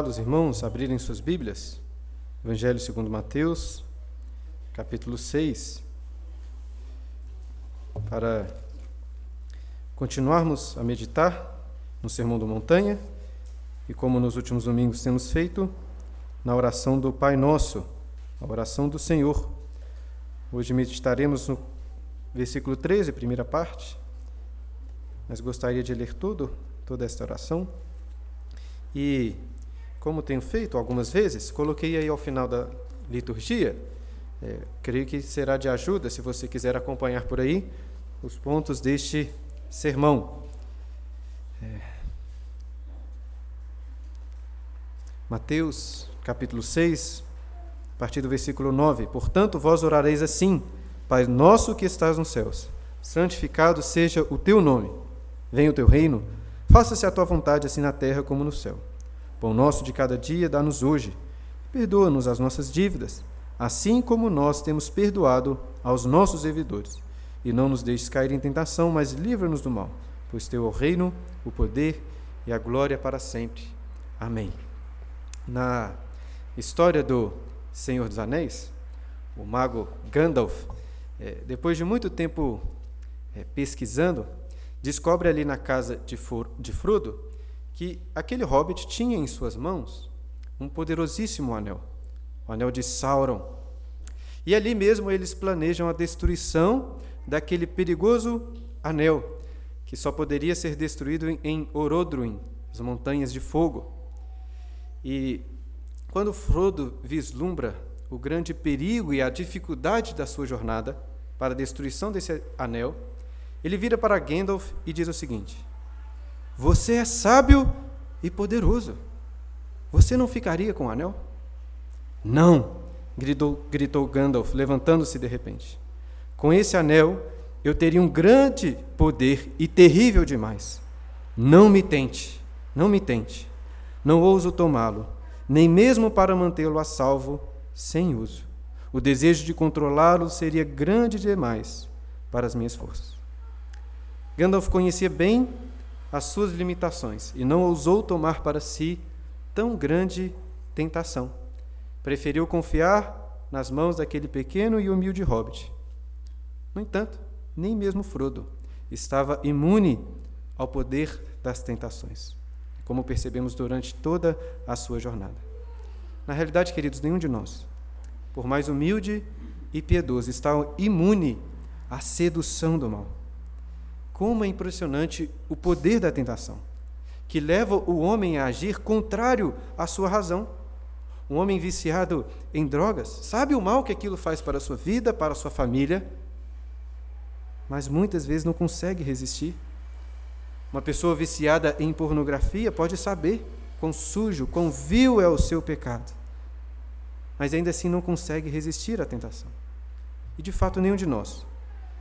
os irmãos abrirem suas Bíblias, Evangelho segundo Mateus, capítulo 6, para continuarmos a meditar no Sermão da Montanha e como nos últimos domingos temos feito, na oração do Pai Nosso, a oração do Senhor. Hoje meditaremos no versículo 13, primeira parte, mas gostaria de ler tudo, toda esta oração. E como tenho feito algumas vezes, coloquei aí ao final da liturgia. É, creio que será de ajuda, se você quiser acompanhar por aí, os pontos deste sermão. É, Mateus, capítulo 6, a partir do versículo 9. Portanto, vós orareis assim: Pai nosso que estás nos céus, santificado seja o teu nome. Venha o teu reino, faça-se a tua vontade, assim na terra como no céu. Pão nosso de cada dia dá-nos hoje. Perdoa-nos as nossas dívidas, assim como nós temos perdoado aos nossos devedores. E não nos deixes cair em tentação, mas livra-nos do mal, pois teu é o reino, o poder e a glória para sempre. Amém. Na história do Senhor dos Anéis, o mago Gandalf, é, depois de muito tempo é, pesquisando, descobre ali na casa de Frodo que aquele hobbit tinha em suas mãos um poderosíssimo anel, o anel de Sauron. E ali mesmo eles planejam a destruição daquele perigoso anel, que só poderia ser destruído em Orodruin, as montanhas de fogo. E quando Frodo vislumbra o grande perigo e a dificuldade da sua jornada para a destruição desse anel, ele vira para Gandalf e diz o seguinte: você é sábio e poderoso. Você não ficaria com o anel? Não, gritou, gritou Gandalf, levantando-se de repente. Com esse anel eu teria um grande poder e terrível demais. Não me tente, não me tente. Não ouso tomá-lo, nem mesmo para mantê-lo a salvo sem uso. O desejo de controlá-lo seria grande demais para as minhas forças. Gandalf conhecia bem as suas limitações e não ousou tomar para si tão grande tentação. Preferiu confiar nas mãos daquele pequeno e humilde hobbit. No entanto, nem mesmo Frodo estava imune ao poder das tentações, como percebemos durante toda a sua jornada. Na realidade, queridos, nenhum de nós, por mais humilde e piedoso, está imune à sedução do mal. Como é impressionante o poder da tentação, que leva o homem a agir contrário à sua razão. Um homem viciado em drogas sabe o mal que aquilo faz para a sua vida, para a sua família, mas muitas vezes não consegue resistir. Uma pessoa viciada em pornografia pode saber quão sujo, quão vil é o seu pecado, mas ainda assim não consegue resistir à tentação. E de fato, nenhum de nós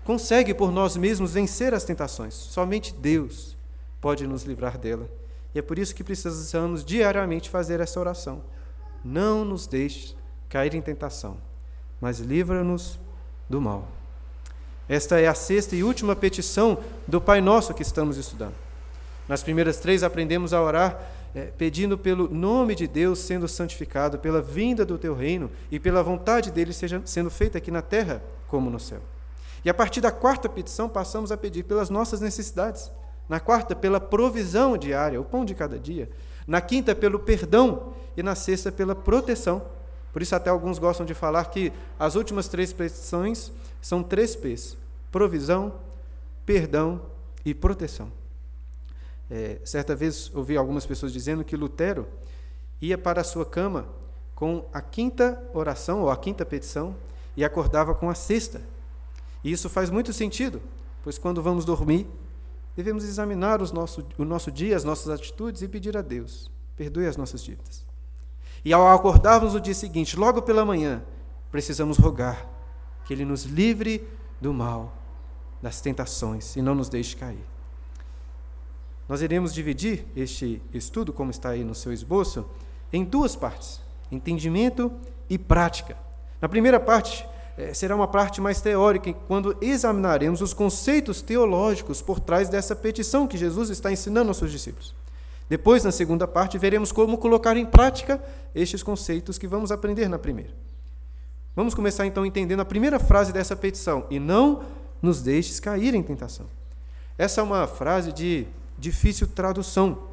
consegue por nós mesmos vencer as tentações. Somente Deus pode nos livrar dela. E é por isso que precisamos diariamente fazer essa oração. Não nos deixe cair em tentação, mas livra-nos do mal. Esta é a sexta e última petição do Pai Nosso que estamos estudando. Nas primeiras três aprendemos a orar é, pedindo pelo nome de Deus sendo santificado, pela vinda do teu reino e pela vontade dele seja sendo feita aqui na terra como no céu. E a partir da quarta petição, passamos a pedir pelas nossas necessidades. Na quarta, pela provisão diária, o pão de cada dia. Na quinta, pelo perdão. E na sexta, pela proteção. Por isso, até alguns gostam de falar que as últimas três petições são três P's: provisão, perdão e proteção. É, certa vez ouvi algumas pessoas dizendo que Lutero ia para a sua cama com a quinta oração ou a quinta petição e acordava com a sexta. E isso faz muito sentido, pois quando vamos dormir, devemos examinar os nosso, o nosso dia, as nossas atitudes e pedir a Deus: perdoe as nossas dívidas. E ao acordarmos no dia seguinte, logo pela manhã, precisamos rogar que Ele nos livre do mal, das tentações e não nos deixe cair. Nós iremos dividir este estudo, como está aí no seu esboço, em duas partes: entendimento e prática. Na primeira parte, será uma parte mais teórica quando examinaremos os conceitos teológicos por trás dessa petição que Jesus está ensinando aos seus discípulos. Depois, na segunda parte, veremos como colocar em prática estes conceitos que vamos aprender na primeira. Vamos começar então entendendo a primeira frase dessa petição: e não nos deixes cair em tentação. Essa é uma frase de difícil tradução.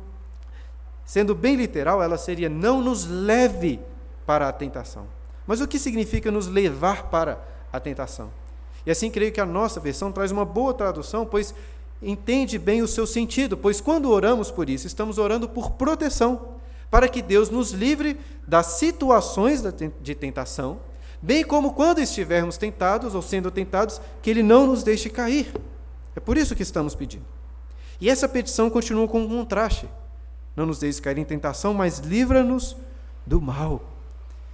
Sendo bem literal, ela seria: não nos leve para a tentação. Mas o que significa nos levar para a tentação? E assim creio que a nossa versão traz uma boa tradução, pois entende bem o seu sentido, pois quando oramos por isso, estamos orando por proteção, para que Deus nos livre das situações de tentação, bem como quando estivermos tentados ou sendo tentados, que Ele não nos deixe cair. É por isso que estamos pedindo. E essa petição continua com um contraste. Não nos deixe cair em tentação, mas livra-nos do mal.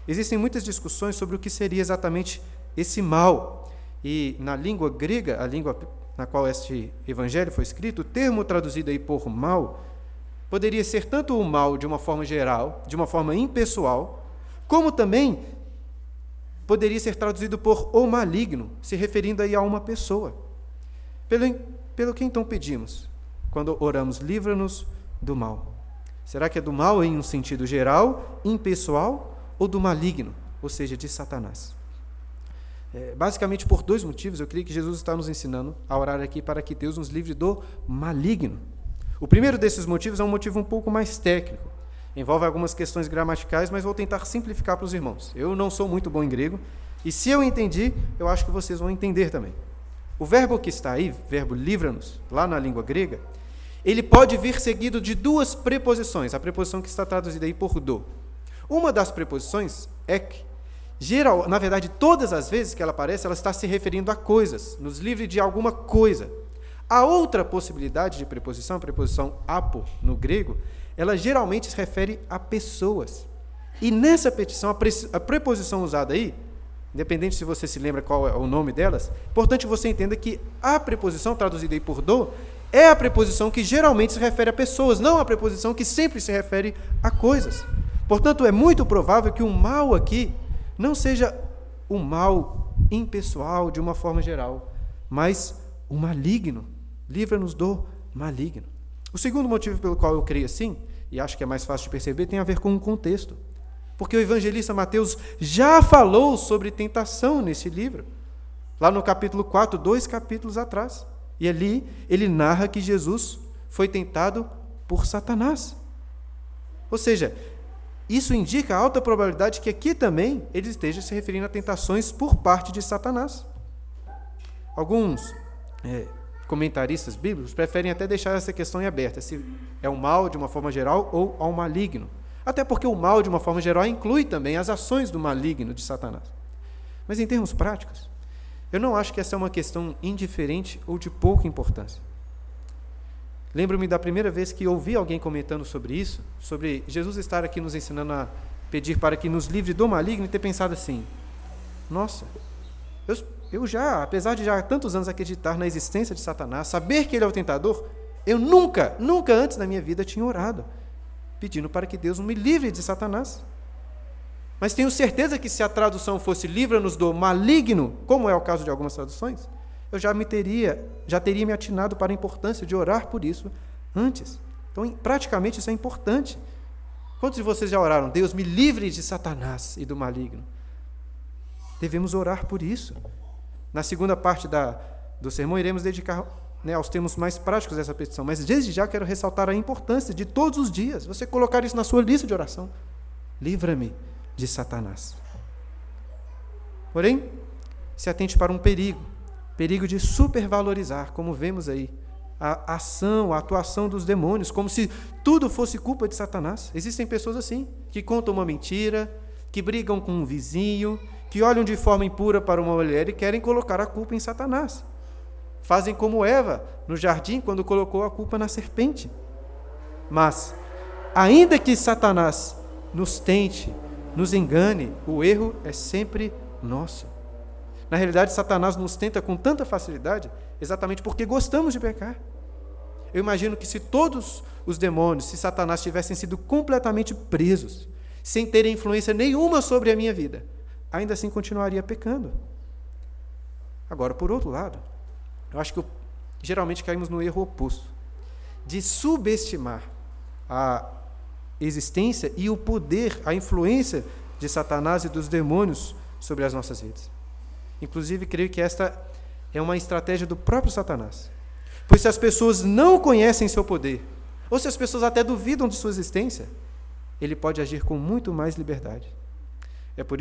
Existem muitas discussões sobre o que seria exatamente esse mal. E na língua grega, a língua na qual este evangelho foi escrito, o termo traduzido aí por mal poderia ser tanto o mal de uma forma geral, de uma forma impessoal, como também poderia ser traduzido por o maligno, se referindo aí a uma pessoa. Pelo, pelo que então pedimos? Quando oramos, livra-nos do mal. Será que é do mal em um sentido geral, impessoal, ou do maligno, ou seja, de Satanás? É, basicamente por dois motivos, eu creio que Jesus está nos ensinando a orar aqui para que Deus nos livre do maligno. O primeiro desses motivos é um motivo um pouco mais técnico. Envolve algumas questões gramaticais, mas vou tentar simplificar para os irmãos. Eu não sou muito bom em grego, e se eu entendi, eu acho que vocês vão entender também. O verbo que está aí, verbo livra-nos, lá na língua grega, ele pode vir seguido de duas preposições, a preposição que está traduzida aí por do. Uma das preposições, ek, Geral, na verdade, todas as vezes que ela aparece, ela está se referindo a coisas, nos livre de alguma coisa. A outra possibilidade de preposição, a preposição apo no grego, ela geralmente se refere a pessoas. E nessa petição, a, pre a preposição usada aí, independente se você se lembra qual é o nome delas, importante você entenda que a preposição traduzida aí por do é a preposição que geralmente se refere a pessoas, não a preposição que sempre se refere a coisas. Portanto, é muito provável que o mal aqui não seja o mal impessoal de uma forma geral, mas o maligno. Livra-nos do maligno. O segundo motivo pelo qual eu creio assim, e acho que é mais fácil de perceber, tem a ver com o contexto. Porque o evangelista Mateus já falou sobre tentação nesse livro, lá no capítulo 4, dois capítulos atrás. E ali ele narra que Jesus foi tentado por Satanás. Ou seja, isso indica a alta probabilidade que aqui também ele esteja se referindo a tentações por parte de Satanás. Alguns é, comentaristas bíblicos preferem até deixar essa questão em aberta, se é o mal de uma forma geral ou ao maligno. Até porque o mal, de uma forma geral, inclui também as ações do maligno de Satanás. Mas em termos práticos, eu não acho que essa é uma questão indiferente ou de pouca importância. Lembro-me da primeira vez que ouvi alguém comentando sobre isso, sobre Jesus estar aqui nos ensinando a pedir para que nos livre do maligno e ter pensado assim: nossa, eu, eu já, apesar de já há tantos anos acreditar na existência de Satanás, saber que ele é o tentador, eu nunca, nunca antes na minha vida tinha orado, pedindo para que Deus me livre de Satanás. Mas tenho certeza que se a tradução fosse livra-nos do maligno, como é o caso de algumas traduções, eu já me teria, já teria me atinado para a importância de orar por isso antes. Então, praticamente isso é importante. Quantos de vocês já oraram? Deus me livre de Satanás e do maligno. Devemos orar por isso. Na segunda parte da, do sermão, iremos dedicar né, aos termos mais práticos dessa petição. Mas desde já quero ressaltar a importância de todos os dias você colocar isso na sua lista de oração. Livra-me de Satanás. Porém, se atente para um perigo perigo de supervalorizar, como vemos aí, a ação, a atuação dos demônios, como se tudo fosse culpa de Satanás. Existem pessoas assim, que contam uma mentira, que brigam com um vizinho, que olham de forma impura para uma mulher e querem colocar a culpa em Satanás. Fazem como Eva no jardim quando colocou a culpa na serpente. Mas, ainda que Satanás nos tente, nos engane, o erro é sempre nosso. Na realidade, Satanás nos tenta com tanta facilidade exatamente porque gostamos de pecar. Eu imagino que se todos os demônios, se Satanás tivessem sido completamente presos, sem terem influência nenhuma sobre a minha vida, ainda assim continuaria pecando. Agora, por outro lado, eu acho que geralmente caímos no erro oposto, de subestimar a existência e o poder, a influência de Satanás e dos demônios sobre as nossas vidas. Inclusive, creio que esta é uma estratégia do próprio Satanás. Pois se as pessoas não conhecem seu poder, ou se as pessoas até duvidam de sua existência, ele pode agir com muito mais liberdade. É por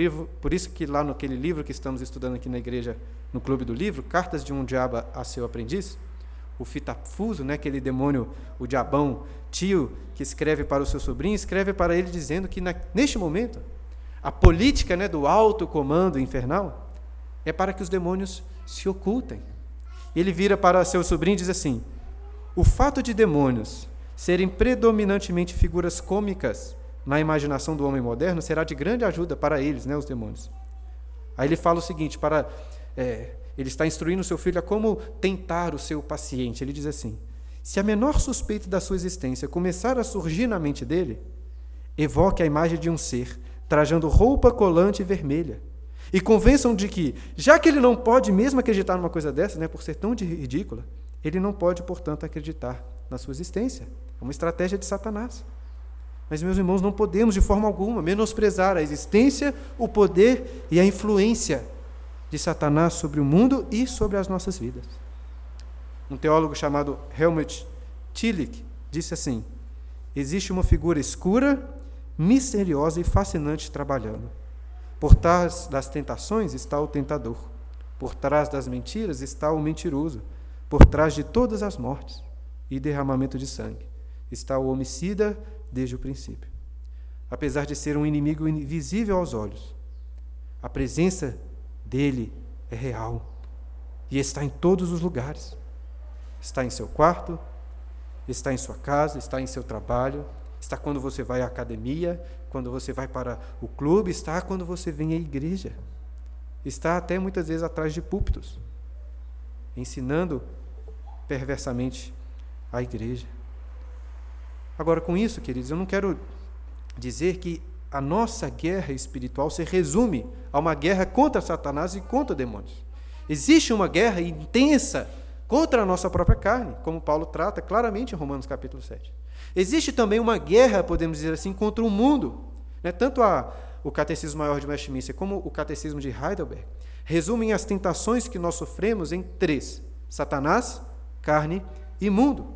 isso, que lá naquele livro que estamos estudando aqui na igreja, no Clube do Livro, Cartas de um Diabo a seu aprendiz, o Fitafuso, né, aquele demônio, o diabão, tio, que escreve para o seu sobrinho, escreve para ele dizendo que na, neste momento, a política né, do alto comando infernal é para que os demônios se ocultem. Ele vira para seu sobrinho e diz assim: o fato de demônios serem predominantemente figuras cômicas na imaginação do homem moderno será de grande ajuda para eles, né, os demônios. Aí ele fala o seguinte: para é, ele está instruindo seu filho a como tentar o seu paciente. Ele diz assim: se a menor suspeita da sua existência começar a surgir na mente dele, evoque a imagem de um ser trajando roupa colante vermelha e convençam de que, já que ele não pode mesmo acreditar numa coisa dessa, né, por ser tão ridícula, ele não pode, portanto, acreditar na sua existência. É uma estratégia de Satanás. Mas, meus irmãos, não podemos de forma alguma menosprezar a existência, o poder e a influência de Satanás sobre o mundo e sobre as nossas vidas. Um teólogo chamado Helmut Tillich disse assim: existe uma figura escura, misteriosa e fascinante trabalhando. Por trás das tentações está o tentador. Por trás das mentiras está o mentiroso. Por trás de todas as mortes e derramamento de sangue está o homicida desde o princípio. Apesar de ser um inimigo invisível aos olhos, a presença dele é real e está em todos os lugares. Está em seu quarto, está em sua casa, está em seu trabalho, está quando você vai à academia, quando você vai para o clube, está quando você vem à igreja. Está até muitas vezes atrás de púlpitos, ensinando perversamente a igreja. Agora, com isso, queridos, eu não quero dizer que a nossa guerra espiritual se resume a uma guerra contra Satanás e contra demônios. Existe uma guerra intensa contra a nossa própria carne, como Paulo trata claramente em Romanos capítulo 7. Existe também uma guerra, podemos dizer assim, contra o mundo. Né? Tanto a, o Catecismo Maior de Westminster como o Catecismo de Heidelberg resumem as tentações que nós sofremos em três: Satanás, carne e mundo.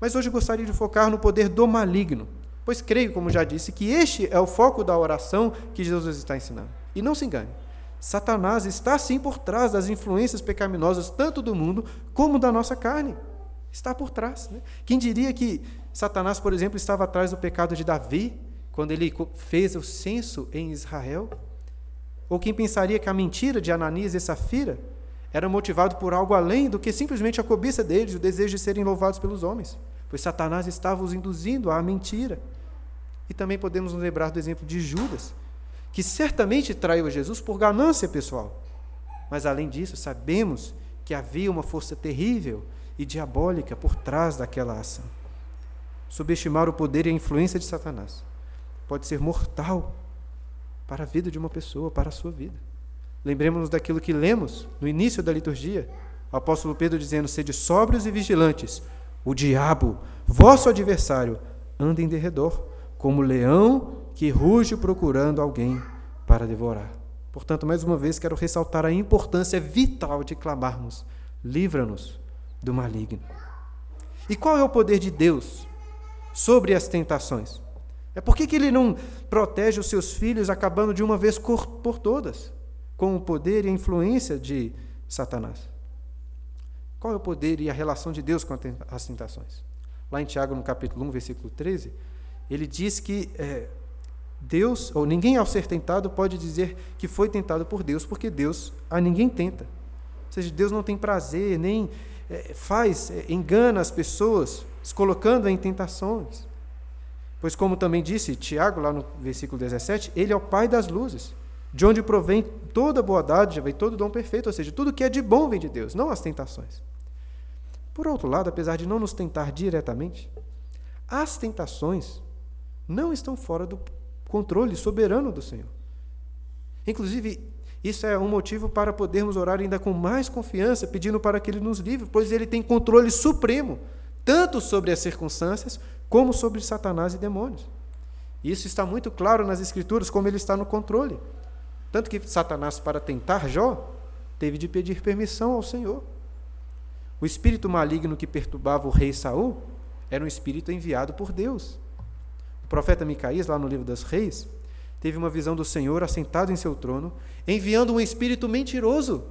Mas hoje gostaria de focar no poder do maligno, pois creio, como já disse, que este é o foco da oração que Jesus está ensinando. E não se engane, Satanás está sim por trás das influências pecaminosas, tanto do mundo como da nossa carne. Está por trás. Né? Quem diria que Satanás, por exemplo, estava atrás do pecado de Davi, quando ele fez o censo em Israel? Ou quem pensaria que a mentira de Ananias e Safira era motivado por algo além do que simplesmente a cobiça deles, o desejo de serem louvados pelos homens? pois Satanás estava os induzindo à mentira. E também podemos nos lembrar do exemplo de Judas, que certamente traiu Jesus por ganância pessoal. Mas além disso, sabemos que havia uma força terrível e diabólica por trás daquela ação. Subestimar o poder e a influência de Satanás pode ser mortal para a vida de uma pessoa, para a sua vida. Lembremos-nos daquilo que lemos no início da liturgia, o apóstolo Pedro dizendo: Sede sóbrios e vigilantes, o diabo, vosso adversário, anda em derredor, como leão que ruge procurando alguém para devorar. Portanto, mais uma vez, quero ressaltar a importância vital de clamarmos: livra-nos do maligno. E qual é o poder de Deus sobre as tentações? É por que ele não protege os seus filhos acabando de uma vez por todas com o poder e a influência de Satanás? Qual é o poder e a relação de Deus com as tentações? Lá em Tiago, no capítulo 1, versículo 13, ele diz que é, Deus, ou ninguém ao ser tentado pode dizer que foi tentado por Deus, porque Deus a ninguém tenta. Ou seja, Deus não tem prazer, nem é, faz, é, engana as pessoas, se colocando em tentações. Pois, como também disse Tiago, lá no versículo 17, ele é o Pai das luzes, de onde provém toda boa dádiva e todo dom perfeito, ou seja, tudo que é de bom vem de Deus, não as tentações. Por outro lado, apesar de não nos tentar diretamente, as tentações não estão fora do controle soberano do Senhor. Inclusive, isso é um motivo para podermos orar ainda com mais confiança, pedindo para que Ele nos livre, pois Ele tem controle supremo tanto sobre as circunstâncias como sobre Satanás e demônios. Isso está muito claro nas Escrituras, como ele está no controle. Tanto que Satanás, para tentar Jó, teve de pedir permissão ao Senhor. O espírito maligno que perturbava o rei Saul era um espírito enviado por Deus. O profeta Micaías, lá no livro dos Reis, teve uma visão do Senhor assentado em seu trono, enviando um espírito mentiroso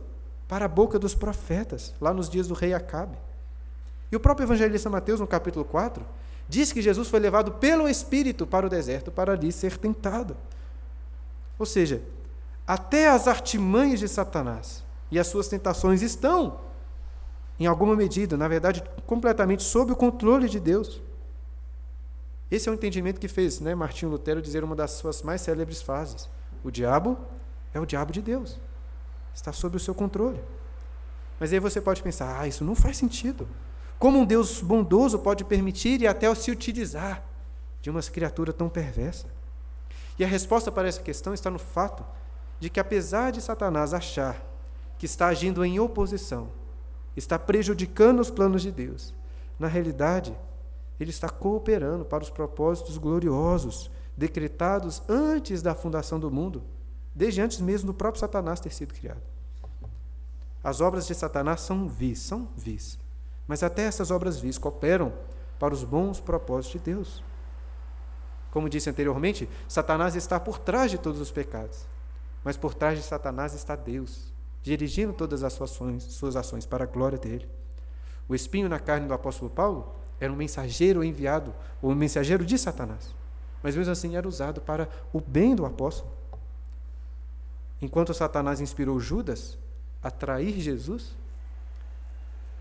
para a boca dos profetas, lá nos dias do rei Acabe. E o próprio evangelista Mateus, no capítulo 4, diz que Jesus foi levado pelo Espírito para o deserto para ali ser tentado. Ou seja, até as artimanhas de Satanás e as suas tentações estão, em alguma medida, na verdade, completamente sob o controle de Deus. Esse é o entendimento que fez né, Martinho Lutero dizer uma das suas mais célebres frases: O diabo é o diabo de Deus, está sob o seu controle. Mas aí você pode pensar: ah, isso não faz sentido. Como um Deus bondoso pode permitir e até se utilizar de uma criatura tão perversa? E a resposta para essa questão está no fato de que, apesar de Satanás achar que está agindo em oposição, está prejudicando os planos de Deus, na realidade, ele está cooperando para os propósitos gloriosos decretados antes da fundação do mundo, desde antes mesmo do próprio Satanás ter sido criado. As obras de Satanás são vis, são vis. Mas até essas obras vis cooperam para os bons propósitos de Deus. Como disse anteriormente, Satanás está por trás de todos os pecados. Mas por trás de Satanás está Deus, dirigindo todas as suas ações, suas ações para a glória dele. O espinho na carne do apóstolo Paulo era um mensageiro enviado, ou um mensageiro de Satanás. Mas mesmo assim era usado para o bem do apóstolo. Enquanto Satanás inspirou Judas a trair Jesus,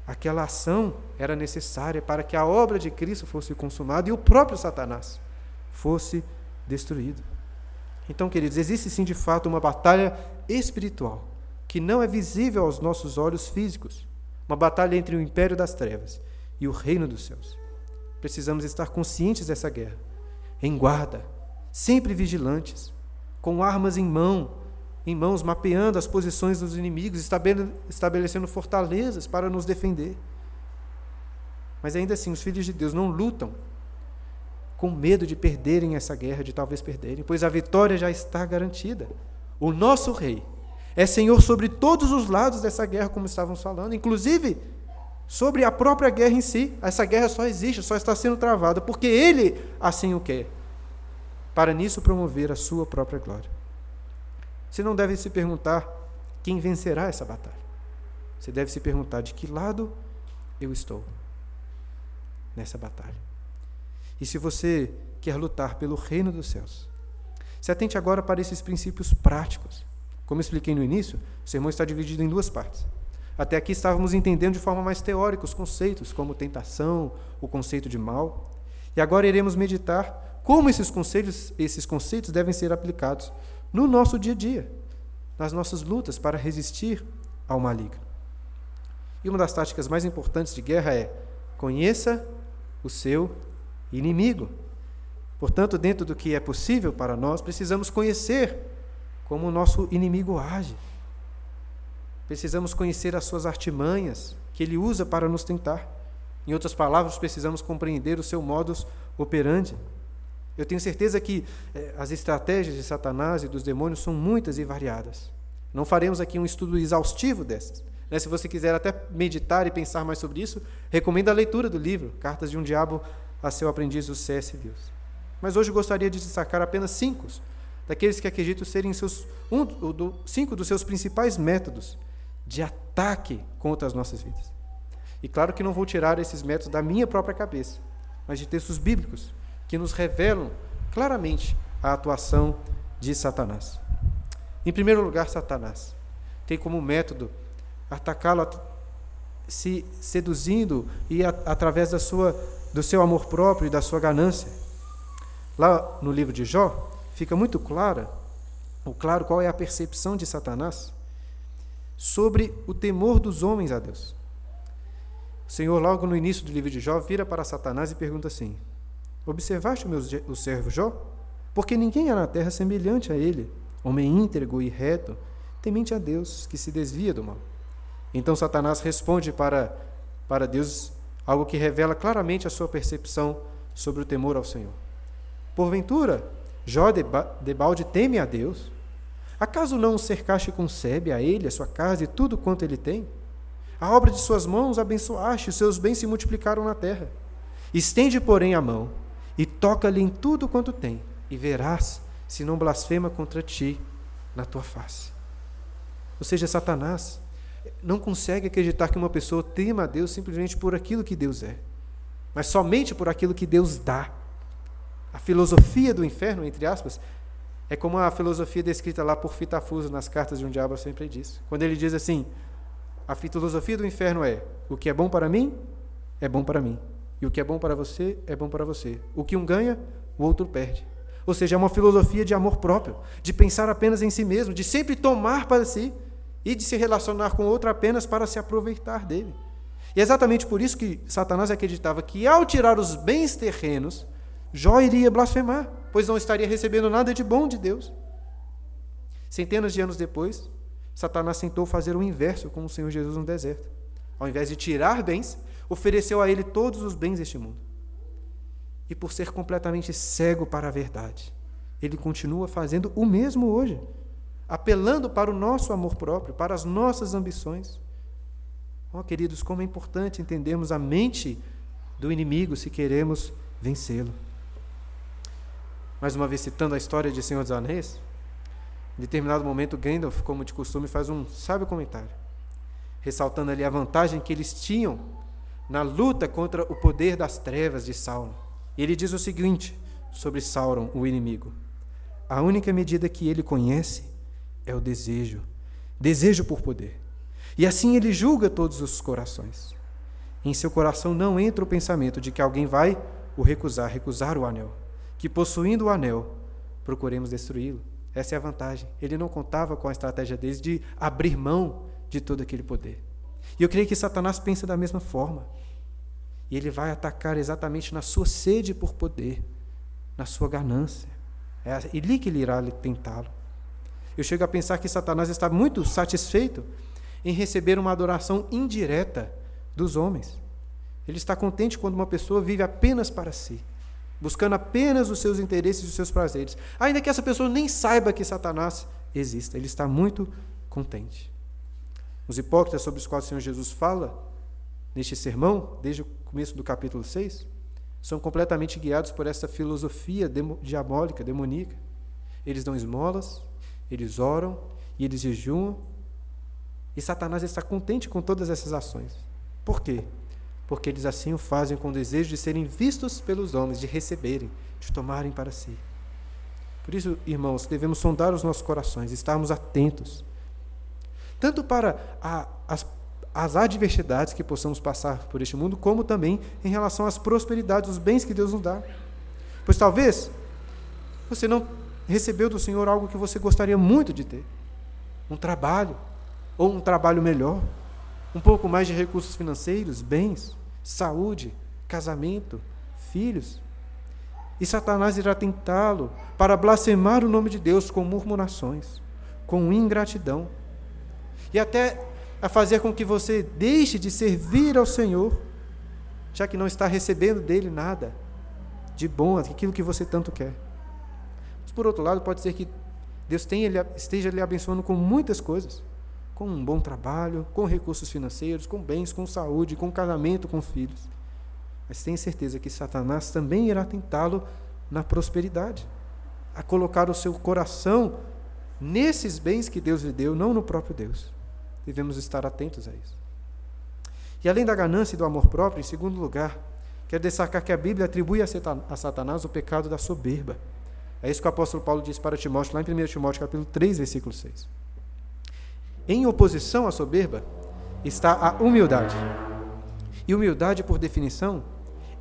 aquela ação era necessária para que a obra de Cristo fosse consumada e o próprio Satanás fosse destruído. Então, queridos, existe sim de fato uma batalha espiritual que não é visível aos nossos olhos físicos, uma batalha entre o império das trevas e o reino dos céus. Precisamos estar conscientes dessa guerra, em guarda, sempre vigilantes, com armas em mão, em mãos, mapeando as posições dos inimigos, estabelecendo fortalezas para nos defender. Mas ainda assim, os filhos de Deus não lutam com medo de perderem essa guerra, de talvez perderem, pois a vitória já está garantida. O nosso rei é senhor sobre todos os lados dessa guerra, como estávamos falando, inclusive sobre a própria guerra em si. Essa guerra só existe, só está sendo travada porque ele assim o quer, para nisso promover a sua própria glória. Você não deve se perguntar quem vencerá essa batalha. Você deve se perguntar de que lado eu estou nessa batalha. E se você quer lutar pelo reino dos céus, se atente agora para esses princípios práticos. Como expliquei no início, o sermão está dividido em duas partes. Até aqui estávamos entendendo de forma mais teórica os conceitos, como tentação, o conceito de mal. E agora iremos meditar como esses conceitos, esses conceitos devem ser aplicados no nosso dia a dia, nas nossas lutas para resistir ao maligno. E uma das táticas mais importantes de guerra é conheça o seu inimigo. Portanto, dentro do que é possível para nós, precisamos conhecer como o nosso inimigo age. Precisamos conhecer as suas artimanhas que ele usa para nos tentar. Em outras palavras, precisamos compreender o seu modus operandi. Eu tenho certeza que eh, as estratégias de Satanás e dos demônios são muitas e variadas. Não faremos aqui um estudo exaustivo dessas. Né? Se você quiser até meditar e pensar mais sobre isso, recomendo a leitura do livro Cartas de um Diabo a seu aprendiz, do C.S. Lewis. Mas hoje gostaria de destacar apenas cinco daqueles que acredito serem seus, um, do, cinco dos seus principais métodos de ataque contra as nossas vidas. E claro que não vou tirar esses métodos da minha própria cabeça, mas de textos bíblicos que nos revelam claramente a atuação de Satanás. Em primeiro lugar, Satanás tem como método atacá-lo se seduzindo e a, através da sua do seu amor próprio e da sua ganância. Lá no livro de Jó fica muito clara, o claro qual é a percepção de Satanás sobre o temor dos homens a Deus. O Senhor, logo no início do livro de Jó, vira para Satanás e pergunta assim: Observaste o meu o servo Jó? Porque ninguém há na terra semelhante a ele, homem íntegro e reto, temente a Deus, que se desvia do mal. Então Satanás responde para, para Deus algo que revela claramente a sua percepção sobre o temor ao Senhor. Porventura, Jó de balde teme a Deus? Acaso não o cercaste com sebe a ele, a sua casa e tudo quanto ele tem? A obra de suas mãos abençoaste, os seus bens se multiplicaram na terra. Estende, porém, a mão e toca-lhe em tudo quanto tem, e verás se não blasfema contra ti na tua face. Ou seja, Satanás não consegue acreditar que uma pessoa tema a Deus simplesmente por aquilo que Deus é, mas somente por aquilo que Deus dá. A filosofia do inferno, entre aspas, é como a filosofia descrita lá por Fitafuso nas cartas de um diabo sempre diz. Quando ele diz assim: a filosofia do inferno é: o que é bom para mim é bom para mim, e o que é bom para você é bom para você. O que um ganha, o outro perde. Ou seja, é uma filosofia de amor próprio, de pensar apenas em si mesmo, de sempre tomar para si e de se relacionar com outro apenas para se aproveitar dele. E é exatamente por isso que Satanás acreditava que ao tirar os bens terrenos, Jó iria blasfemar, pois não estaria recebendo nada de bom de Deus. Centenas de anos depois, Satanás tentou fazer o inverso com o Senhor Jesus no deserto. Ao invés de tirar bens, ofereceu a ele todos os bens deste mundo. E por ser completamente cego para a verdade, ele continua fazendo o mesmo hoje, apelando para o nosso amor próprio, para as nossas ambições. Oh, queridos, como é importante entendermos a mente do inimigo se queremos vencê-lo mais uma vez citando a história de Senhor dos Anéis, em determinado momento Gandalf, como de costume, faz um sábio comentário, ressaltando ali a vantagem que eles tinham na luta contra o poder das trevas de Sauron. Ele diz o seguinte sobre Sauron, o inimigo: A única medida que ele conhece é o desejo, desejo por poder. E assim ele julga todos os corações. Em seu coração não entra o pensamento de que alguém vai o recusar, recusar o anel que possuindo o anel, procuremos destruí-lo. Essa é a vantagem. Ele não contava com a estratégia deles de abrir mão de todo aquele poder. E eu creio que Satanás pensa da mesma forma. E ele vai atacar exatamente na sua sede por poder, na sua ganância. É ali que ele irá tentá-lo. Eu chego a pensar que Satanás está muito satisfeito em receber uma adoração indireta dos homens. Ele está contente quando uma pessoa vive apenas para si buscando apenas os seus interesses e os seus prazeres, ainda que essa pessoa nem saiba que Satanás exista, ele está muito contente. Os hipócritas sobre os quais o Senhor Jesus fala neste sermão, desde o começo do capítulo 6, são completamente guiados por essa filosofia diabólica, demoníaca. Eles dão esmolas, eles oram e eles jejuam, e Satanás está contente com todas essas ações. Por quê? porque eles assim o fazem com o desejo de serem vistos pelos homens, de receberem, de tomarem para si. Por isso, irmãos, devemos sondar os nossos corações, estarmos atentos, tanto para a, as, as adversidades que possamos passar por este mundo, como também em relação às prosperidades, os bens que Deus nos dá. Pois talvez você não recebeu do Senhor algo que você gostaria muito de ter, um trabalho, ou um trabalho melhor, um pouco mais de recursos financeiros, bens, saúde, casamento, filhos. E Satanás irá tentá-lo para blasfemar o nome de Deus com murmurações, com ingratidão, e até a fazer com que você deixe de servir ao Senhor, já que não está recebendo dele nada de bom, aquilo que você tanto quer. Mas, por outro lado, pode ser que Deus tenha, esteja lhe abençoando com muitas coisas com um bom trabalho, com recursos financeiros, com bens, com saúde, com casamento, com filhos. Mas tenha certeza que Satanás também irá tentá-lo na prosperidade, a colocar o seu coração nesses bens que Deus lhe deu, não no próprio Deus. Devemos estar atentos a isso. E além da ganância e do amor próprio, em segundo lugar, quero destacar que a Bíblia atribui a Satanás o pecado da soberba. É isso que o apóstolo Paulo diz para Timóteo, lá em 1 Timóteo capítulo 3, versículo 6. Em oposição à soberba está a humildade. E humildade, por definição,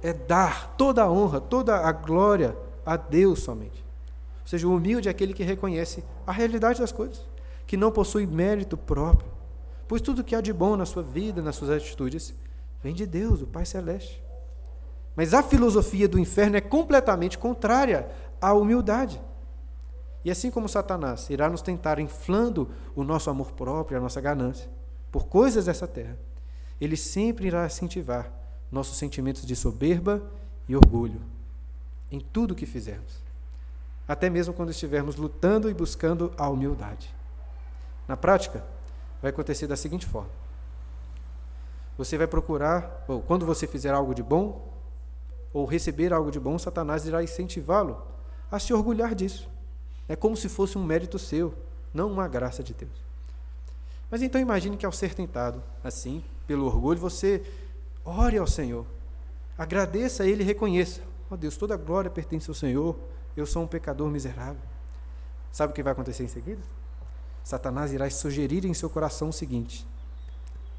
é dar toda a honra, toda a glória a Deus somente. Ou seja, o humilde é aquele que reconhece a realidade das coisas, que não possui mérito próprio, pois tudo que há de bom na sua vida, nas suas atitudes, vem de Deus, o Pai Celeste. Mas a filosofia do inferno é completamente contrária à humildade. E assim como Satanás irá nos tentar inflando o nosso amor próprio, a nossa ganância, por coisas dessa terra, ele sempre irá incentivar nossos sentimentos de soberba e orgulho em tudo o que fizermos, até mesmo quando estivermos lutando e buscando a humildade. Na prática, vai acontecer da seguinte forma: você vai procurar, ou quando você fizer algo de bom, ou receber algo de bom, Satanás irá incentivá-lo a se orgulhar disso. É como se fosse um mérito seu, não uma graça de Deus. Mas então imagine que ao ser tentado assim, pelo orgulho, você ore ao Senhor, agradeça a Ele e reconheça: ó oh Deus, toda glória pertence ao Senhor, eu sou um pecador miserável. Sabe o que vai acontecer em seguida? Satanás irá sugerir em seu coração o seguinte: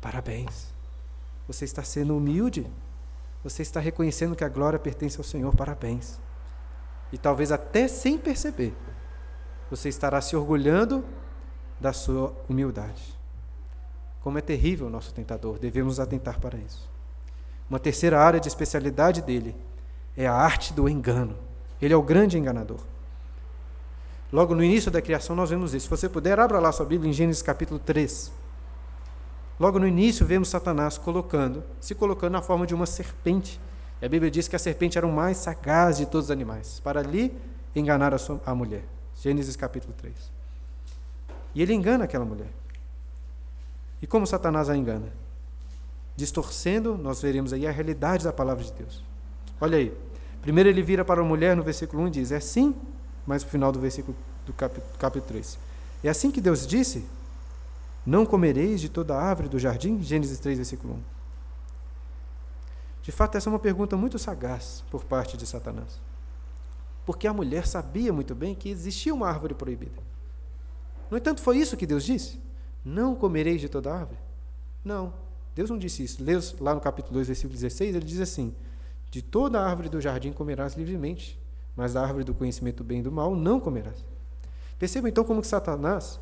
parabéns, você está sendo humilde, você está reconhecendo que a glória pertence ao Senhor, parabéns. E talvez até sem perceber, você estará se orgulhando da sua humildade. Como é terrível o nosso tentador, devemos atentar para isso. Uma terceira área de especialidade dele é a arte do engano. Ele é o grande enganador. Logo no início da criação nós vemos isso. Se você puder, abra lá sua Bíblia em Gênesis capítulo 3. Logo no início vemos Satanás colocando, se colocando na forma de uma serpente. E a Bíblia diz que a serpente era o mais sagaz de todos os animais, para ali enganar a, sua, a mulher. Gênesis capítulo 3. E ele engana aquela mulher. E como Satanás a engana? Distorcendo, nós veremos aí a realidade da palavra de Deus. Olha aí. Primeiro ele vira para a mulher no versículo 1 e diz: É assim, mas no final do versículo do capítulo, capítulo 3. É assim que Deus disse: Não comereis de toda árvore do jardim? Gênesis 3, versículo 1. De fato, essa é uma pergunta muito sagaz por parte de Satanás. Porque a mulher sabia muito bem que existia uma árvore proibida. No entanto, foi isso que Deus disse? Não comereis de toda árvore? Não, Deus não disse isso. Lê lá no capítulo 2, versículo 16, ele diz assim: De toda árvore do jardim comerás livremente, mas da árvore do conhecimento do bem e do mal não comerás. Perceba então como que Satanás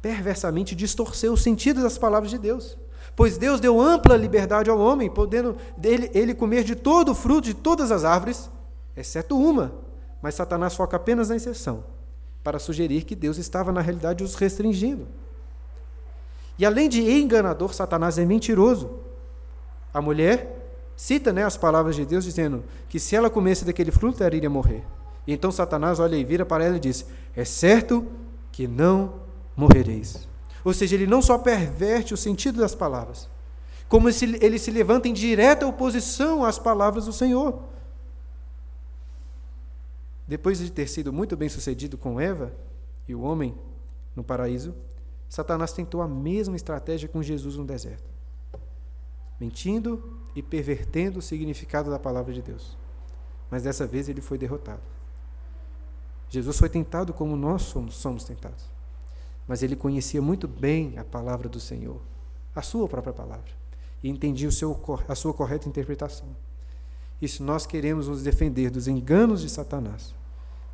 perversamente distorceu o sentido das palavras de Deus. Pois Deus deu ampla liberdade ao homem, podendo ele, ele comer de todo o fruto de todas as árvores, exceto uma. Mas Satanás foca apenas na exceção, para sugerir que Deus estava, na realidade, os restringindo. E além de enganador, Satanás é mentiroso. A mulher cita né, as palavras de Deus dizendo que se ela comesse daquele fruto, ela iria morrer. E então Satanás olha e vira para ela e diz: É certo que não morrereis. Ou seja, ele não só perverte o sentido das palavras, como ele se levanta em direta oposição às palavras do Senhor. Depois de ter sido muito bem sucedido com Eva e o homem no paraíso, Satanás tentou a mesma estratégia com Jesus no deserto, mentindo e pervertendo o significado da palavra de Deus. Mas dessa vez ele foi derrotado. Jesus foi tentado como nós somos, somos tentados. Mas ele conhecia muito bem a palavra do Senhor, a sua própria palavra, e entendia o seu, a sua correta interpretação. E se nós queremos nos defender dos enganos de Satanás,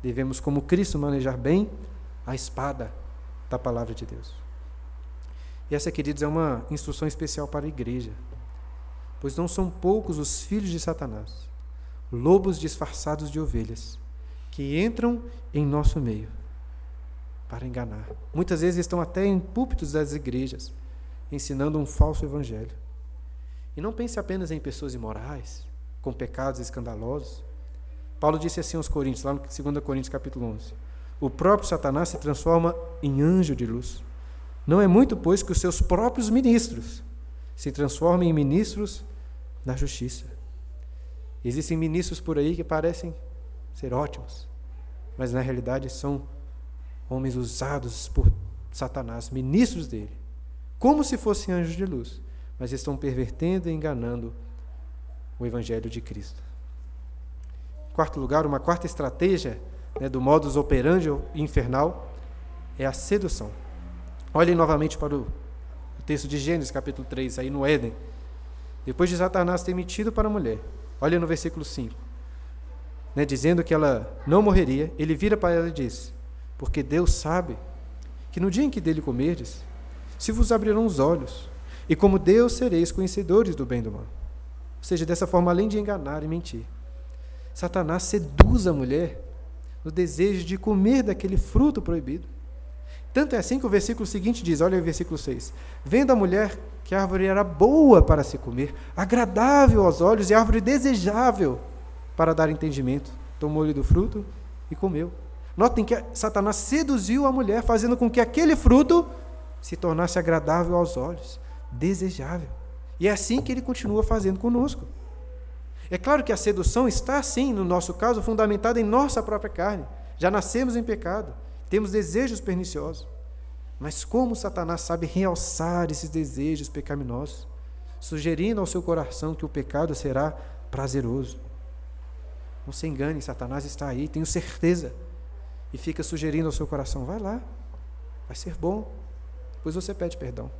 devemos, como Cristo, manejar bem a espada da palavra de Deus. E essa, queridos, é uma instrução especial para a igreja, pois não são poucos os filhos de Satanás, lobos disfarçados de ovelhas, que entram em nosso meio para enganar. Muitas vezes estão até em púlpitos das igrejas, ensinando um falso evangelho. E não pense apenas em pessoas imorais, com pecados escandalosos. Paulo disse assim aos Coríntios, lá no 2 Coríntios capítulo 11: O próprio Satanás se transforma em anjo de luz. Não é muito, pois, que os seus próprios ministros se transformem em ministros da justiça. Existem ministros por aí que parecem ser ótimos, mas na realidade são homens usados por Satanás, ministros dele, como se fossem anjos de luz, mas estão pervertendo e enganando o Evangelho de Cristo. Em quarto lugar, uma quarta estratégia né, do modus operandi infernal é a sedução. Olhem novamente para o texto de Gênesis, capítulo 3, aí no Éden. Depois de Satanás ter mentido para a mulher, olha no versículo 5, né, dizendo que ela não morreria, ele vira para ela e diz: Porque Deus sabe que no dia em que dele comerdes, se vos abrirão os olhos, e como Deus sereis conhecedores do bem e do mal. Ou seja, dessa forma, além de enganar e mentir, Satanás seduz a mulher no desejo de comer daquele fruto proibido Tanto é assim que o versículo seguinte diz: olha o versículo 6. Vendo a mulher que a árvore era boa para se comer, agradável aos olhos e árvore desejável para dar entendimento, tomou-lhe do fruto e comeu. Notem que Satanás seduziu a mulher, fazendo com que aquele fruto se tornasse agradável aos olhos, desejável. E é assim que ele continua fazendo conosco. É claro que a sedução está, sim, no nosso caso, fundamentada em nossa própria carne. Já nascemos em pecado, temos desejos perniciosos. Mas como Satanás sabe realçar esses desejos pecaminosos, sugerindo ao seu coração que o pecado será prazeroso. Não se engane, Satanás está aí, tenho certeza. E fica sugerindo ao seu coração: vai lá, vai ser bom. Depois você pede perdão.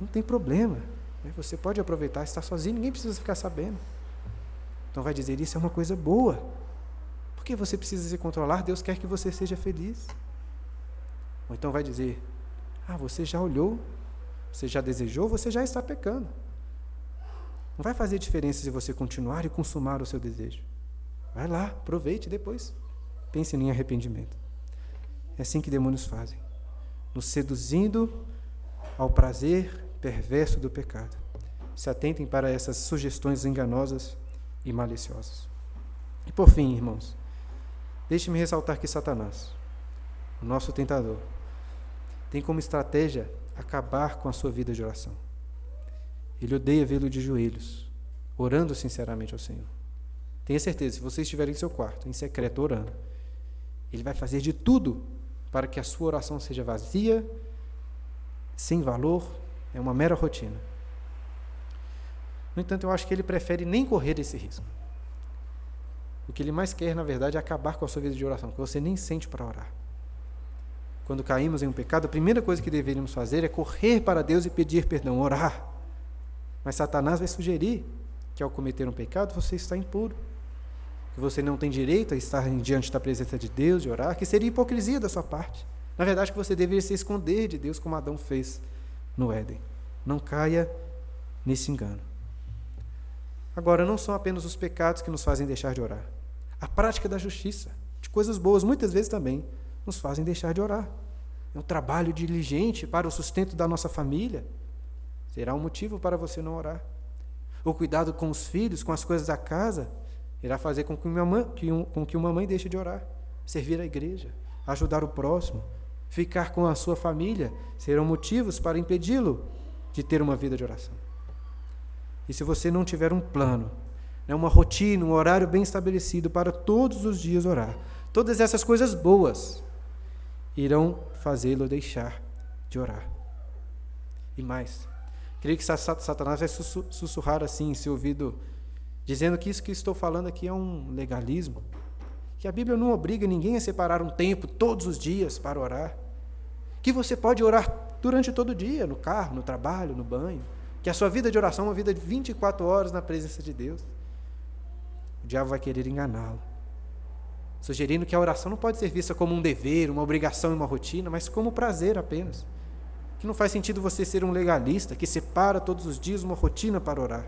Não tem problema. Né? Você pode aproveitar, estar sozinho, ninguém precisa ficar sabendo. Então vai dizer: Isso é uma coisa boa. Por que você precisa se controlar? Deus quer que você seja feliz. Ou então vai dizer: Ah, você já olhou, você já desejou, você já está pecando. Não vai fazer diferença se você continuar e consumar o seu desejo. Vai lá, aproveite depois. Pense em arrependimento. É assim que demônios fazem, nos seduzindo ao prazer perverso do pecado. Se atentem para essas sugestões enganosas e maliciosas. E por fim, irmãos, deixe-me ressaltar que Satanás, o nosso tentador, tem como estratégia acabar com a sua vida de oração. Ele odeia vê-lo de joelhos, orando sinceramente ao Senhor. Tenha certeza, se você estiver em seu quarto, em secreto, orando, ele vai fazer de tudo para que a sua oração seja vazia, sem valor, é uma mera rotina. No entanto, eu acho que ele prefere nem correr esse risco. O que ele mais quer, na verdade, é acabar com a sua vida de oração, que você nem sente para orar. Quando caímos em um pecado, a primeira coisa que deveríamos fazer é correr para Deus e pedir perdão, orar. Mas Satanás vai sugerir que ao cometer um pecado você está impuro, que você não tem direito a estar diante da presença de Deus e orar, que seria hipocrisia da sua parte. Na verdade, que você deveria se esconder de Deus como Adão fez no Éden. Não caia nesse engano. Agora, não são apenas os pecados que nos fazem deixar de orar. A prática da justiça, de coisas boas, muitas vezes também nos fazem deixar de orar. É um trabalho diligente para o sustento da nossa família, Será um motivo para você não orar. O cuidado com os filhos, com as coisas da casa, irá fazer com que uma mãe, que um, com que uma mãe deixe de orar. Servir a igreja, ajudar o próximo, ficar com a sua família, serão motivos para impedi-lo de ter uma vida de oração. E se você não tiver um plano, né, uma rotina, um horário bem estabelecido para todos os dias orar, todas essas coisas boas irão fazê-lo deixar de orar. E mais, Creio que Satanás vai sussurrar assim em seu ouvido, dizendo que isso que estou falando aqui é um legalismo, que a Bíblia não obriga ninguém a separar um tempo todos os dias para orar, que você pode orar durante todo o dia, no carro, no trabalho, no banho, que a sua vida de oração é uma vida de 24 horas na presença de Deus. O diabo vai querer enganá-lo, sugerindo que a oração não pode ser vista como um dever, uma obrigação e uma rotina, mas como prazer apenas que não faz sentido você ser um legalista que separa todos os dias uma rotina para orar.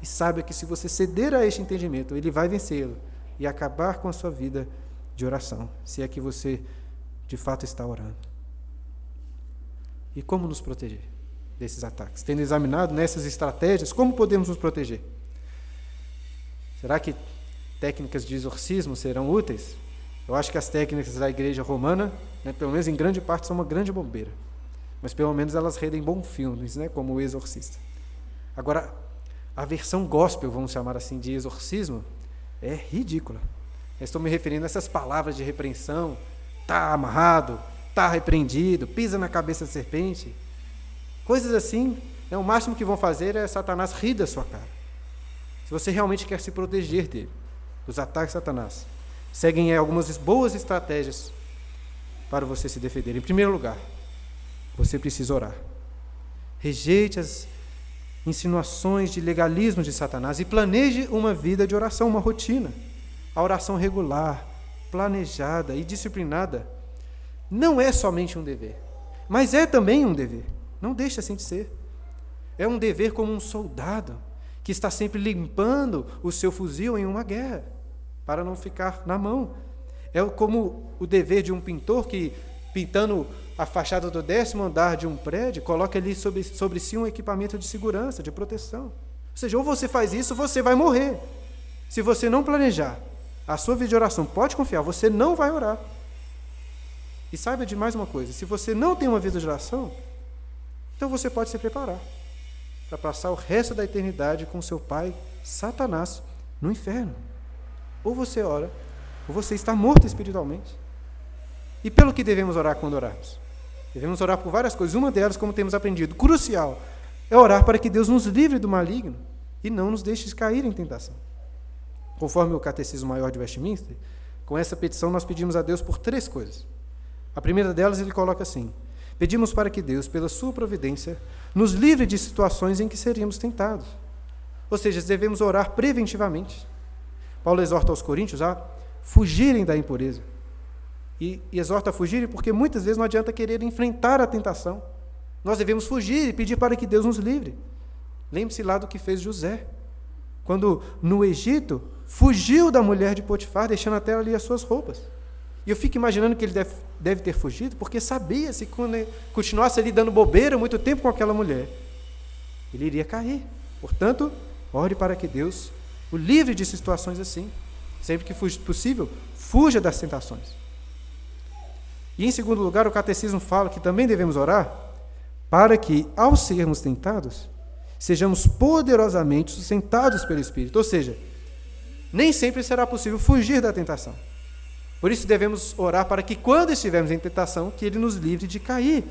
E saiba que se você ceder a este entendimento, ele vai vencê-lo e acabar com a sua vida de oração, se é que você de fato está orando. E como nos proteger desses ataques? Tendo examinado nessas estratégias, como podemos nos proteger? Será que técnicas de exorcismo serão úteis? Eu acho que as técnicas da igreja romana, né, pelo menos em grande parte, são uma grande bobeira. Mas pelo menos elas rendem bons filmes, né? como O Exorcista. Agora, a versão gospel, vamos chamar assim, de exorcismo, é ridícula. Eu estou me referindo a essas palavras de repreensão. Está amarrado, está repreendido, pisa na cabeça da serpente. Coisas assim, né? o máximo que vão fazer é Satanás rir da sua cara. Se você realmente quer se proteger dele, dos ataques de Satanás, seguem algumas boas estratégias para você se defender. Em primeiro lugar, você precisa orar. Rejeite as insinuações de legalismo de Satanás e planeje uma vida de oração, uma rotina. A oração regular, planejada e disciplinada não é somente um dever, mas é também um dever. Não deixe assim de ser. É um dever como um soldado que está sempre limpando o seu fuzil em uma guerra, para não ficar na mão. É como o dever de um pintor que, pintando a fachada do décimo andar de um prédio, coloca ali sobre, sobre si um equipamento de segurança, de proteção. Ou seja, ou você faz isso, você vai morrer. Se você não planejar a sua vida de oração, pode confiar, você não vai orar. E saiba de mais uma coisa: se você não tem uma vida de oração, então você pode se preparar para passar o resto da eternidade com seu pai, Satanás, no inferno. Ou você ora, ou você está morto espiritualmente. E pelo que devemos orar quando orarmos? Devemos orar por várias coisas. Uma delas, como temos aprendido, crucial, é orar para que Deus nos livre do maligno e não nos deixe cair em tentação. Conforme o Catecismo Maior de Westminster, com essa petição nós pedimos a Deus por três coisas. A primeira delas ele coloca assim: Pedimos para que Deus, pela sua providência, nos livre de situações em que seríamos tentados. Ou seja, devemos orar preventivamente. Paulo exorta aos coríntios a fugirem da impureza. E, e exorta a fugirem porque muitas vezes não adianta querer enfrentar a tentação. Nós devemos fugir e pedir para que Deus nos livre. Lembre-se lá do que fez José. Quando no Egito fugiu da mulher de Potifar, deixando até ali as suas roupas. E eu fico imaginando que ele deve, deve ter fugido, porque sabia se continuasse ali dando bobeira muito tempo com aquela mulher, ele iria cair. Portanto, ore para que Deus o livre de situações assim. Sempre que possível, fuja das tentações. E em segundo lugar, o catecismo fala que também devemos orar para que, ao sermos tentados, sejamos poderosamente sustentados pelo Espírito. Ou seja, nem sempre será possível fugir da tentação. Por isso devemos orar para que, quando estivermos em tentação, que Ele nos livre de cair.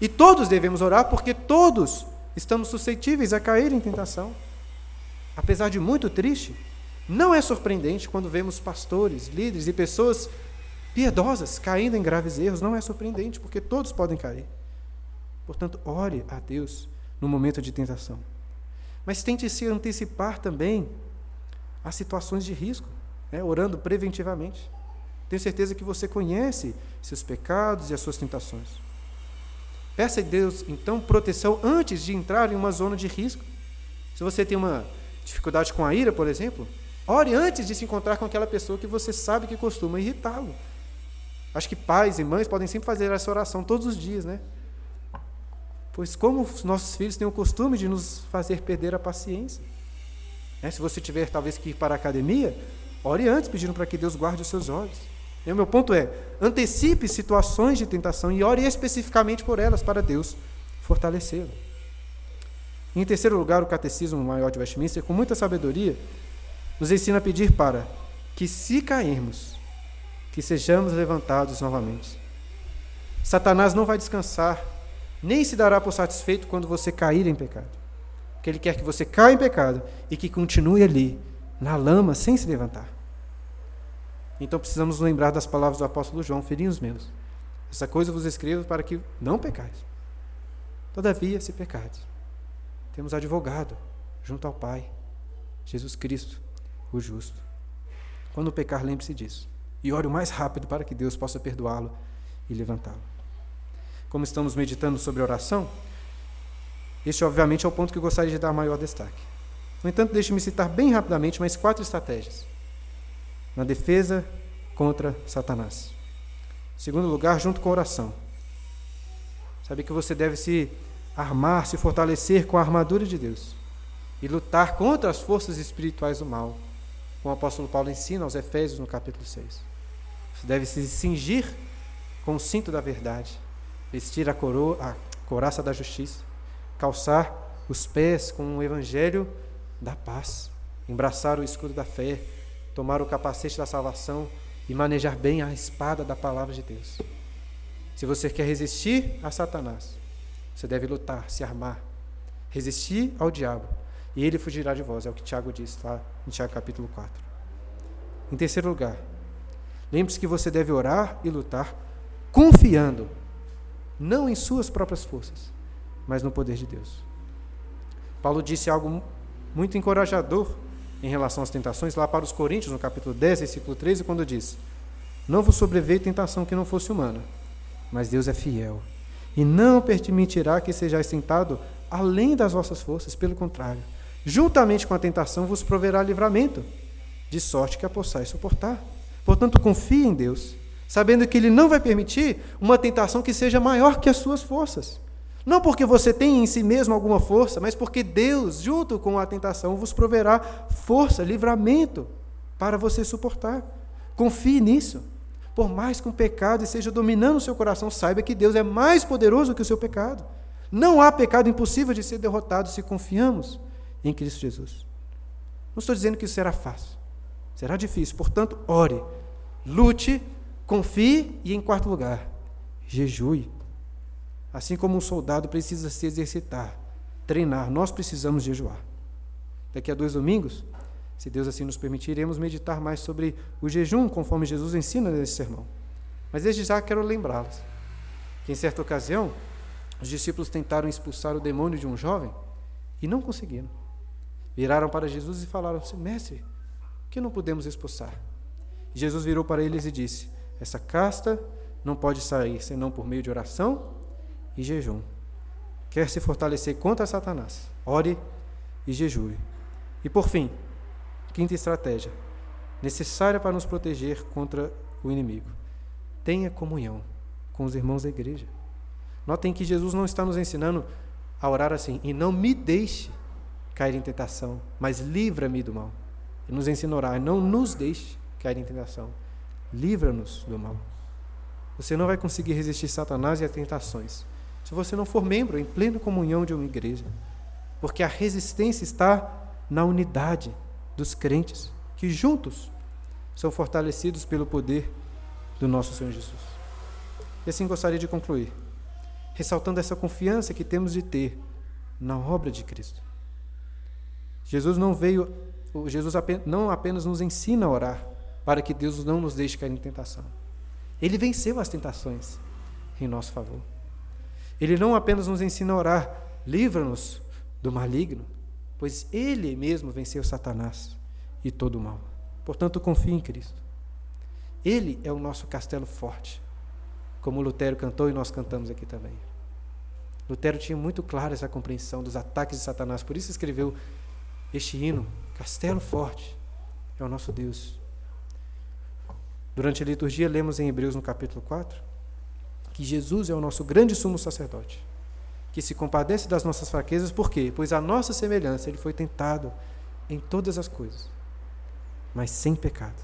E todos devemos orar porque todos estamos suscetíveis a cair em tentação. Apesar de muito triste, não é surpreendente quando vemos pastores, líderes e pessoas piedosas caindo em graves erros, não é surpreendente, porque todos podem cair. Portanto, ore a Deus no momento de tentação. Mas tente se antecipar também a situações de risco, né, orando preventivamente. Tenho certeza que você conhece seus pecados e as suas tentações. Peça a Deus, então, proteção antes de entrar em uma zona de risco. Se você tem uma dificuldade com a ira, por exemplo, ore antes de se encontrar com aquela pessoa que você sabe que costuma irritá-lo. Acho que pais e mães podem sempre fazer essa oração todos os dias, né? Pois como os nossos filhos têm o costume de nos fazer perder a paciência. Né? Se você tiver talvez que ir para a academia, ore antes pedindo para que Deus guarde os seus olhos. O meu ponto é, antecipe situações de tentação e ore especificamente por elas para Deus fortalecê-lo. Em terceiro lugar, o Catecismo Maior de Westminster, com muita sabedoria, nos ensina a pedir para que, se cairmos, que sejamos levantados novamente. Satanás não vai descansar, nem se dará por satisfeito quando você cair em pecado. Porque ele quer que você caia em pecado e que continue ali, na lama, sem se levantar. Então precisamos lembrar das palavras do apóstolo João, filhinhos meus. Essa coisa vos escrevo para que não pecais. Todavia, se pecardes, temos advogado junto ao Pai, Jesus Cristo, o justo. Quando pecar, lembre-se disso. E ore o mais rápido para que Deus possa perdoá-lo e levantá-lo. Como estamos meditando sobre oração, este, obviamente, é o ponto que eu gostaria de dar maior destaque. No entanto, deixe-me citar bem rapidamente mais quatro estratégias na defesa contra Satanás. Segundo lugar, junto com a oração. Sabe que você deve se armar, se fortalecer com a armadura de Deus e lutar contra as forças espirituais do mal, como o apóstolo Paulo ensina aos Efésios no capítulo 6. Você deve se cingir com o cinto da verdade, vestir a coroa, a couraça da justiça, calçar os pés com o evangelho da paz, embraçar o escudo da fé, tomar o capacete da salvação e manejar bem a espada da palavra de Deus. Se você quer resistir a Satanás, você deve lutar, se armar, resistir ao diabo, e ele fugirá de vós. É o que Tiago diz lá em Tiago capítulo 4. Em terceiro lugar, lembre-se que você deve orar e lutar confiando, não em suas próprias forças, mas no poder de Deus. Paulo disse algo muito encorajador em relação às tentações lá para os Coríntios, no capítulo 10, versículo 13, quando diz: Não vos sobreveio tentação que não fosse humana, mas Deus é fiel e não permitirá que sejais tentado além das vossas forças, pelo contrário, juntamente com a tentação vos proverá livramento, de sorte que a possais suportar. Portanto, confie em Deus, sabendo que Ele não vai permitir uma tentação que seja maior que as suas forças. Não porque você tem em si mesmo alguma força, mas porque Deus, junto com a tentação, vos proverá força, livramento para você suportar. Confie nisso. Por mais que um pecado esteja dominando o seu coração, saiba que Deus é mais poderoso que o seu pecado. Não há pecado impossível de ser derrotado se confiamos em Cristo Jesus. Não estou dizendo que isso será fácil. Será difícil. Portanto, ore, lute, confie e, em quarto lugar, jejue. Assim como um soldado precisa se exercitar, treinar, nós precisamos jejuar. Daqui a dois domingos, se Deus assim nos permitir, iremos meditar mais sobre o jejum, conforme Jesus ensina nesse sermão. Mas desde já quero lembrá-los que, em certa ocasião, os discípulos tentaram expulsar o demônio de um jovem e não conseguiram. Viraram para Jesus e falaram assim: Mestre, que não podemos expulsar? Jesus virou para eles e disse: Essa casta não pode sair senão por meio de oração e jejum. Quer se fortalecer contra Satanás? Ore e jejue. E por fim, quinta estratégia, necessária para nos proteger contra o inimigo. Tenha comunhão com os irmãos da igreja. Notem que Jesus não está nos ensinando a orar assim, e não me deixe cair em tentação, mas livra-me do mal. Ele nos ensina a orar, não nos deixe cair em tentação, livra-nos do mal. Você não vai conseguir resistir Satanás e as tentações se você não for membro em plena comunhão de uma igreja. Porque a resistência está na unidade dos crentes, que juntos são fortalecidos pelo poder do nosso Senhor Jesus. E assim gostaria de concluir, ressaltando essa confiança que temos de ter na obra de Cristo. Jesus não veio, Jesus não apenas nos ensina a orar para que Deus não nos deixe cair em tentação. Ele venceu as tentações em nosso favor. Ele não apenas nos ensina a orar, livra-nos do maligno, pois ele mesmo venceu Satanás e todo o mal. Portanto, confie em Cristo. Ele é o nosso castelo forte, como Lutero cantou e nós cantamos aqui também. Lutero tinha muito clara essa compreensão dos ataques de Satanás, por isso escreveu este hino, Castelo Forte, é o nosso Deus. Durante a liturgia, lemos em Hebreus no capítulo 4, que Jesus é o nosso grande sumo sacerdote, que se compadece das nossas fraquezas, por quê? Pois a nossa semelhança ele foi tentado em todas as coisas, mas sem pecado.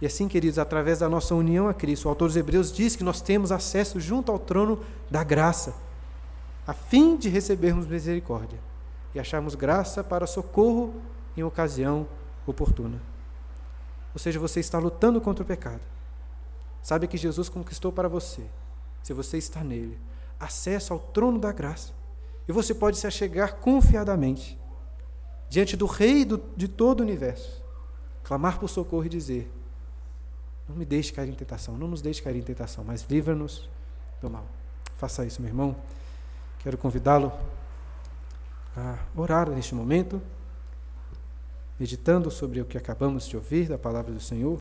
E assim, queridos, através da nossa união a Cristo, o autor dos Hebreus diz que nós temos acesso junto ao trono da graça, a fim de recebermos misericórdia e acharmos graça para socorro em ocasião oportuna. Ou seja, você está lutando contra o pecado. Sabe que Jesus conquistou para você se você está nele, acesso ao trono da graça. E você pode se achegar confiadamente diante do Rei do, de todo o universo, clamar por socorro e dizer: Não me deixe cair em tentação, não nos deixe cair em tentação, mas livra-nos do mal. Faça isso, meu irmão. Quero convidá-lo a orar neste momento, meditando sobre o que acabamos de ouvir da palavra do Senhor.